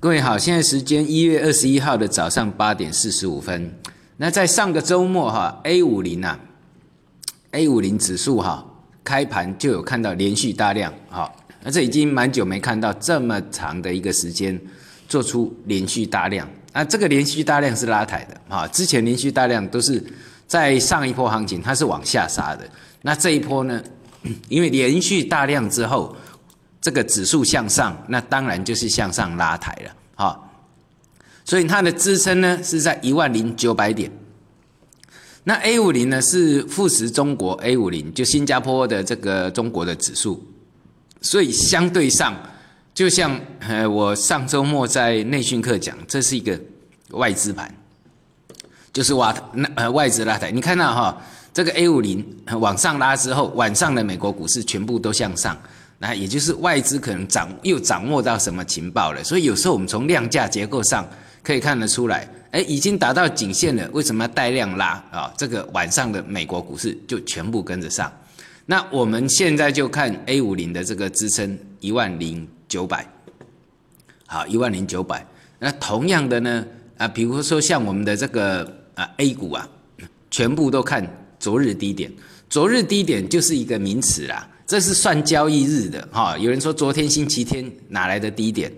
各位好，现在时间一月二十一号的早上八点四十五分。那在上个周末哈，A 五零啊，A 五零指数哈，开盘就有看到连续大量哈，那这已经蛮久没看到这么长的一个时间做出连续大量。那这个连续大量是拉抬的哈，之前连续大量都是在上一波行情它是往下杀的，那这一波呢，因为连续大量之后。这个指数向上，那当然就是向上拉抬了，哈，所以它的支撑呢是在一万零九百点。那 A 五零呢是富时中国 A 五零，就新加坡的这个中国的指数，所以相对上，就像呃我上周末在内训课讲，这是一个外资盘，就是挖那呃外资拉抬。你看到哈，这个 A 五零往上拉之后，晚上的美国股市全部都向上。那也就是外资可能掌又掌握到什么情报了，所以有时候我们从量价结构上可以看得出来，哎，已经达到颈线了，为什么要带量拉啊？这个晚上的美国股市就全部跟着上。那我们现在就看 A 五零的这个支撑一万零九百，好，一万零九百。那同样的呢，啊，比如说像我们的这个啊 A 股啊，全部都看昨日低点，昨日低点就是一个名词啦。这是算交易日的哈，有人说昨天星期天哪来的低点？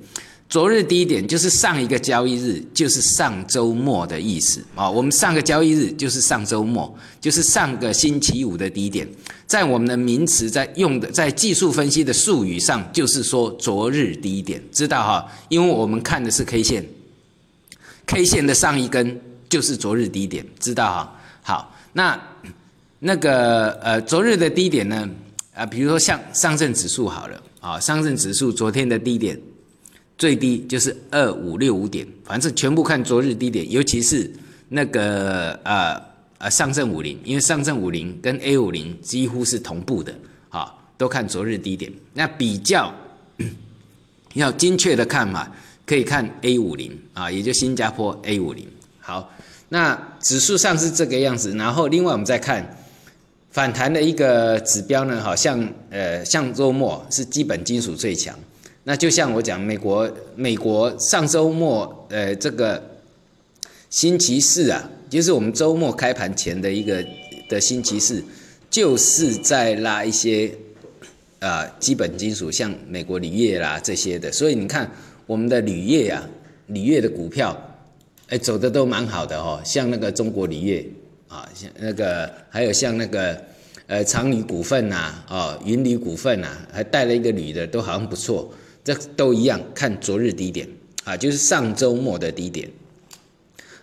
昨日低点就是上一个交易日，就是上周末的意思啊。我们上个交易日就是上周末，就是上个星期五的低点。在我们的名词在用的，在技术分析的术语上，就是说昨日低点，知道哈？因为我们看的是 K 线，K 线的上一根就是昨日低点，知道哈？好，那那个呃，昨日的低点呢？啊，比如说像上证指数好了，啊，上证指数昨天的低点最低就是二五六五点，反正全部看昨日低点，尤其是那个呃呃上证五零，因为上证五零跟 A 五零几乎是同步的，啊，都看昨日低点。那比较 要精确的看嘛，可以看 A 五零啊，也就新加坡 A 五零。好，那指数上是这个样子，然后另外我们再看。反弹的一个指标呢，好像呃，上周末是基本金属最强。那就像我讲，美国美国上周末呃，这个星期四啊，就是我们周末开盘前的一个的星期四，就是在拉一些啊基本金属，像美国铝业啦这些的。所以你看我们的铝业啊，铝业的股票，哎，走的都蛮好的哦，像那个中国铝业。啊，像那个，还有像那个，呃，长铝股份呐，哦，云铝股份呐，还带了一个铝的，都好像不错。这都一样，看昨日低点，啊，就是上周末的低点。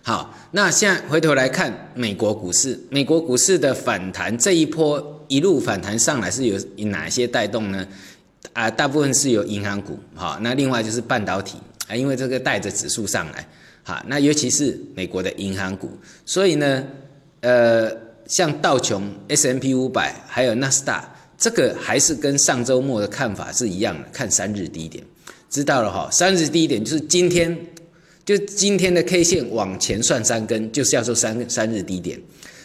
好，那现在回头来看美国股市，美国股市的反弹这一波一路反弹上来是有哪些带动呢？啊，大部分是有银行股，好，那另外就是半导体，啊，因为这个带着指数上来，好，那尤其是美国的银行股，所以呢。呃，像道琼、S M P 五百，还有纳斯达，这个还是跟上周末的看法是一样的，看三日低点，知道了哈。三日低点就是今天，就今天的 K 线往前算三根，就是要做三三日低点。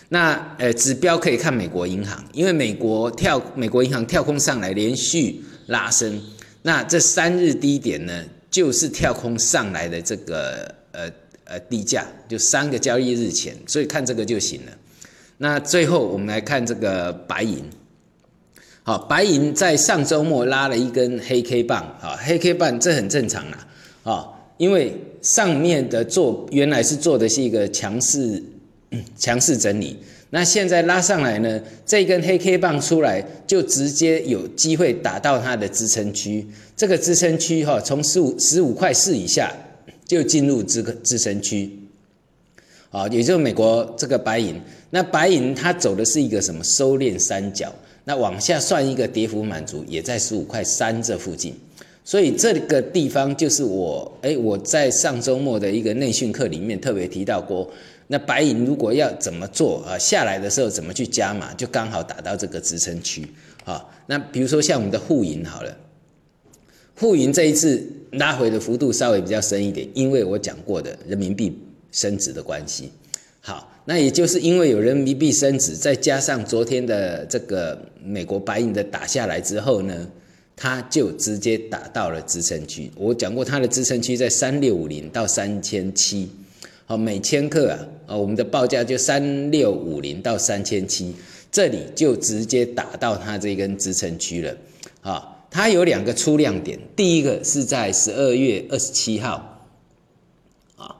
那呃，指标可以看美国银行，因为美国跳美国银行跳空上来，连续拉升，那这三日低点呢，就是跳空上来的这个呃。呃，低价就三个交易日前，所以看这个就行了。那最后我们来看这个白银，好，白银在上周末拉了一根黑 K 棒，啊，黑 K 棒这很正常啦，啊，因为上面的做原来是做的是一个强势 强势整理，那现在拉上来呢，这根黑 K 棒出来就直接有机会打到它的支撑区，这个支撑区哈，从十五十五块四以下。就进入这个自身区，啊，也就是美国这个白银，那白银它走的是一个什么收敛三角，那往下算一个跌幅满足，也在十五块三这附近，所以这个地方就是我，哎，我在上周末的一个内训课里面特别提到过，那白银如果要怎么做啊，下来的时候怎么去加码，就刚好打到这个支撑区，啊，那比如说像我们的沪银好了。沪银这一次拉回的幅度稍微比较深一点，因为我讲过的人民币升值的关系。好，那也就是因为有人民币升值，再加上昨天的这个美国白银的打下来之后呢，它就直接打到了支撑区。我讲过，它的支撑区在三六五零到三千七，好，每千克啊，啊，我们的报价就三六五零到三千七，这里就直接打到它这根支撑区了，啊，它有两个出量点，第一个是在十二月二十七号，啊，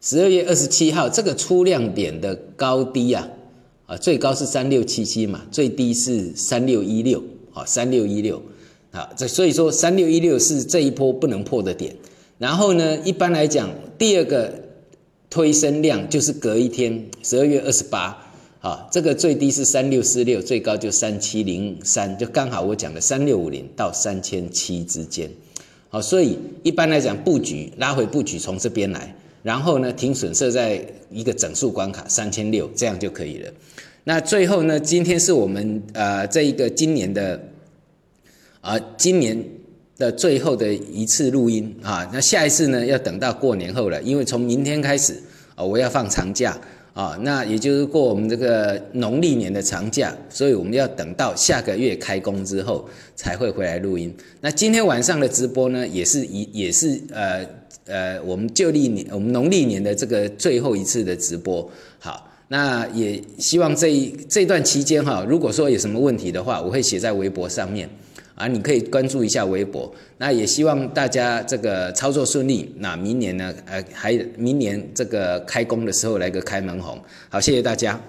十二月二十七号这个出量点的高低啊，啊，最高是三六七七嘛，最低是三六一六，好，三六一六。啊，这所以说三六一六是这一波不能破的点，然后呢，一般来讲，第二个推升量就是隔一天，十二月二十八，啊，这个最低是三六四六，最高就三七零三，就刚好我讲的三六五零到三千七之间，好，所以一般来讲布局拉回布局从这边来，然后呢停损设在一个整数关卡三千六，这样就可以了。那最后呢，今天是我们呃这一个今年的。啊，今年的最后的一次录音啊，那下一次呢要等到过年后了，因为从明天开始啊，我要放长假啊，那也就是过我们这个农历年的长假，所以我们要等到下个月开工之后才会回来录音。那今天晚上的直播呢，也是一也是呃呃，我们旧历年我们农历年的这个最后一次的直播。好，那也希望这一这段期间哈，如果说有什么问题的话，我会写在微博上面。啊，你可以关注一下微博，那也希望大家这个操作顺利。那明年呢，呃，还明年这个开工的时候来个开门红。好，谢谢大家。